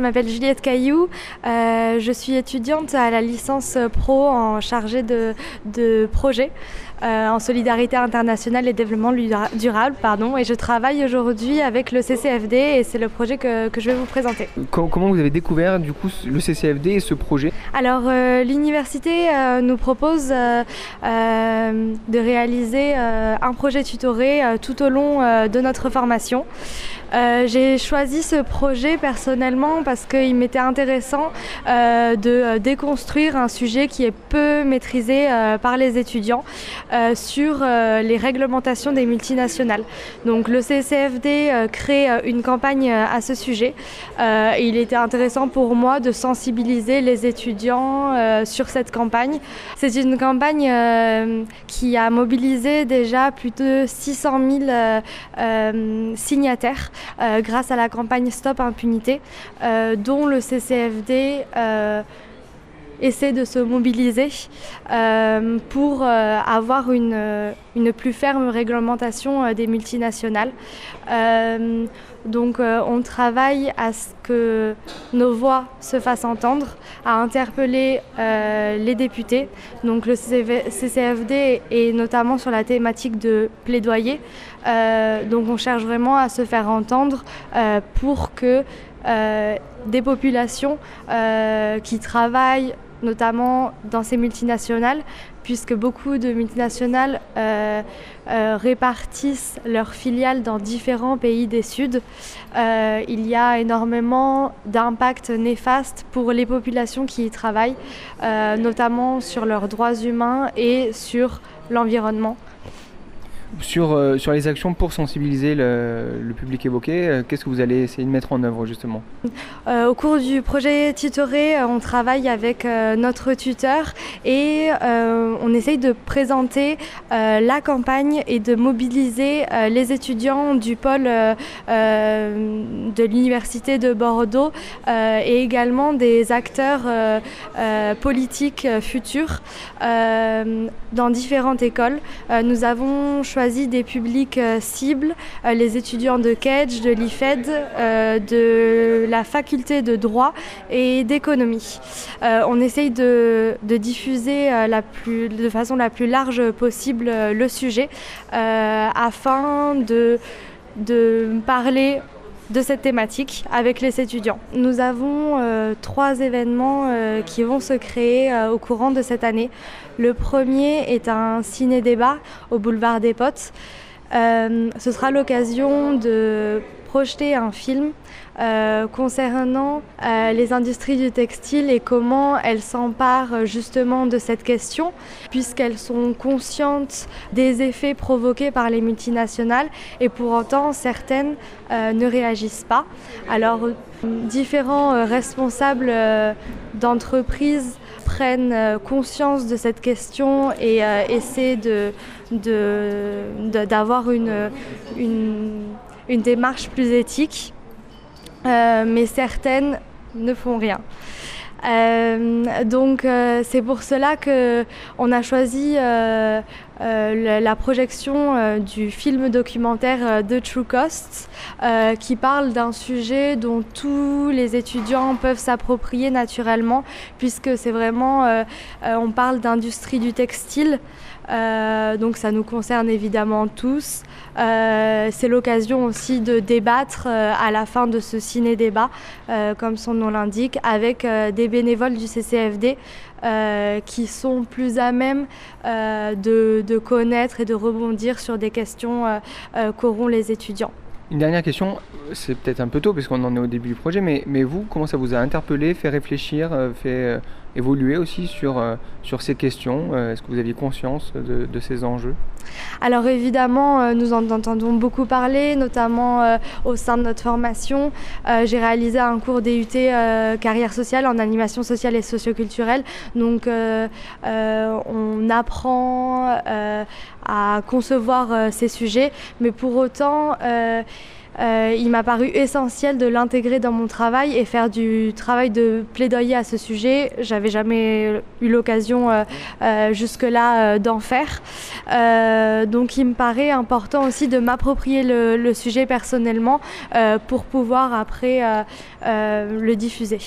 je m'appelle Juliette Caillou. je suis étudiante à la licence pro en chargée de, de projet. en solidarité internationale et développement durable. Pardon, et je travaille aujourd'hui avec le CCFD et c'est le projet que, que, je vais vous présenter. Comment vous avez découvert du coup le CCFD et ce projet? Alors l'université nous propose de réaliser un projet tutoré tout au long de notre formation. Euh, j'ai choisi ce projet personnellement parce qu'il m'était intéressant euh, de euh, déconstruire un sujet qui est peu maîtrisé par les étudiants sur les réglementations des multinationales. Donc le CCFD crée une campagne à ce sujet. et il était intéressant pour moi de sensibiliser les étudiants sur cette campagne. C'est une campagne qui a mobilisé déjà plus de 600 000 signataires euh, grâce à la campagne Stop Impunité, euh, dont le CCFD euh, essaie de se mobiliser pour avoir une, une, plus ferme réglementation des multinationales. donc on travaille à ce que nos voix se fassent entendre, à interpeller les députés. Donc le CCFD est notamment sur la thématique de plaidoyer. Euh, donc on cherche vraiment à se faire entendre euh, pour que euh, des populations qui travaillent notamment dans ces multinationales, puisque beaucoup de multinationales répartissent leurs filiales dans différents pays des Suds. il y a énormément d'impacts néfastes pour les populations qui y travaillent, notamment sur leurs droits humains et sur l'environnement sur, euh, sur les actions pour sensibiliser le, public évoqué, euh, qu'est-ce que vous allez essayer de mettre en œuvre justement euh, Au cours du projet Tutoré, on travaille avec notre tuteur et on essaye de présenter la campagne et de mobiliser les étudiants du pôle de l'Université de Bordeaux et également des acteurs politiques futurs dans différentes écoles. nous avons choisi des publics euh, cibles, euh, les étudiants de Kedge, de l'IFED, euh, de la faculté de droit et d'économie. on essaye de, diffuser de façon la plus large possible le sujet afin de parler de cette thématique avec les étudiants. Nous avons trois événements qui vont se créer au courant de cette année. Le premier est un ciné-débat au boulevard des Potes. Euh, ce sera l'occasion de projeter un film euh, concernant euh, les industries du textile et comment elles s'emparent justement de cette question, puisqu'elles sont conscientes des effets provoqués par les multinationales et pour autant certaines ne réagissent pas. Alors différents responsables d'entreprises prennent euh, conscience de cette question et euh, essaient de, d'avoir une, une, démarche plus éthique, euh, mais certaines ne font rien. Euh, donc euh, c'est pour cela que on a choisi euh, la, projection du film documentaire The True Cost qui parle d'un sujet dont tous les étudiants peuvent s'approprier naturellement puisque c'est vraiment on parle d'industrie du textile euh, donc ça nous concerne évidemment tous. Euh, c'est l'occasion aussi de débattre euh, à la fin de ce ciné-débat, comme son nom l'indique, avec des bénévoles du CCFD qui sont plus à même de, de, connaître et de rebondir sur des questions qu'auront les étudiants. Une dernière question, c'est peut-être un peu tôt parce qu'on en est au début du projet, mais, mais vous, comment ça vous a interpellé, fait réfléchir, fait évoluer aussi sur, euh, sur ces questions euh, Est-ce que vous aviez conscience de, de ces enjeux? Alors évidemment, euh, nous en entendons beaucoup parler, notamment au sein de notre formation. J'ai réalisé un cours DUT carrière sociale en animation sociale et socioculturelle. Donc on apprend à concevoir ces sujets, mais pour autant il m'a paru essentiel de l'intégrer dans mon travail et faire du travail de plaidoyer à ce sujet. J'avais jamais eu l'occasion jusque-là d'en faire. donc il me paraît important aussi de m'approprier le, sujet personnellement pour pouvoir après le diffuser.